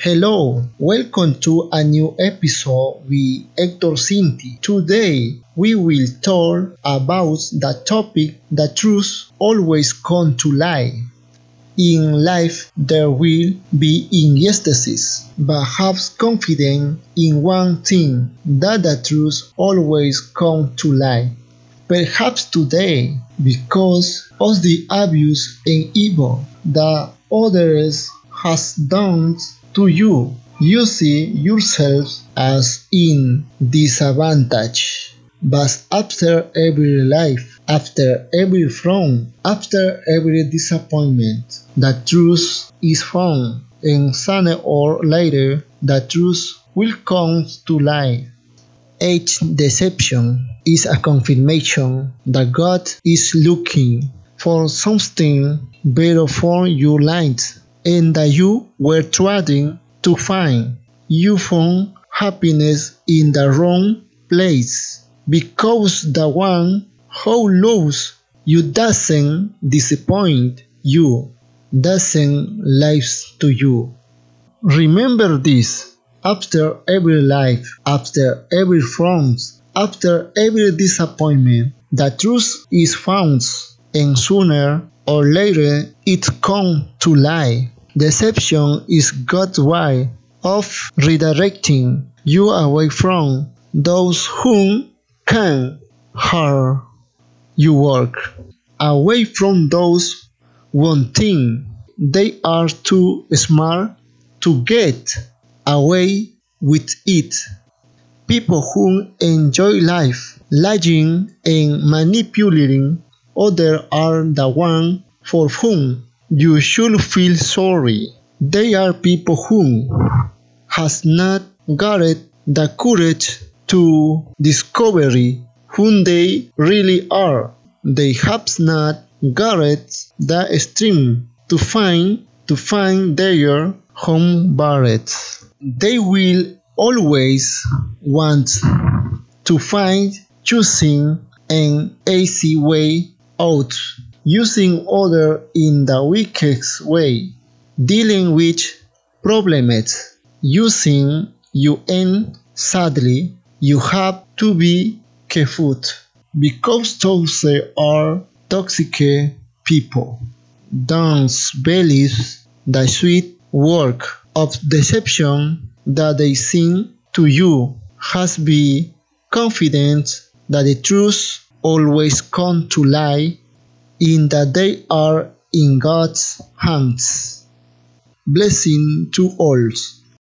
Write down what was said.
Hello, welcome to a new episode with Hector Sinti. Today we will talk about the topic the truth always come to light. In life there will be injustices, but have confidence in one thing that the truth always come to light. Perhaps today, because of the abuse and evil that others has done to you, you see yourself as in disadvantage. But after every life, after every frown, after every disappointment, the truth is found, and sooner or later the truth will come to light. Each deception is a confirmation that God is looking for something better for your life and that you were trying to find. You found happiness in the wrong place because the one who loves you doesn't disappoint you, doesn't lie to you. Remember this after every life, after every front, after every disappointment, the truth is found, and sooner or later it comes to light. Deception is God's way of redirecting you away from those whom can harm your work, away from those wanting they are too smart to get away with it. People who enjoy life lying and manipulating others are the ones for whom you should feel sorry. They are people who has not got the courage to discover who they really are. They have not got the strength to find to find their home buried. They will always want to find choosing an easy way out, using order in the weakest way, dealing with problems using you and sadly you have to be careful because those are toxic people. Don't believe the sweet work of deception that they sing to you has be confident that the truth always come to light in that they are in God's hands. Blessing to all.